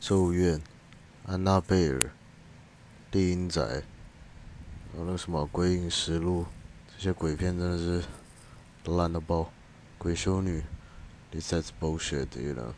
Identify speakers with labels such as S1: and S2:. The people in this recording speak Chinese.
S1: 咒怨、安娜贝尔、丽英仔，还有那个什么《鬼影实录》，这些鬼片真的是烂到爆。鬼修女，This is bullshit，you know。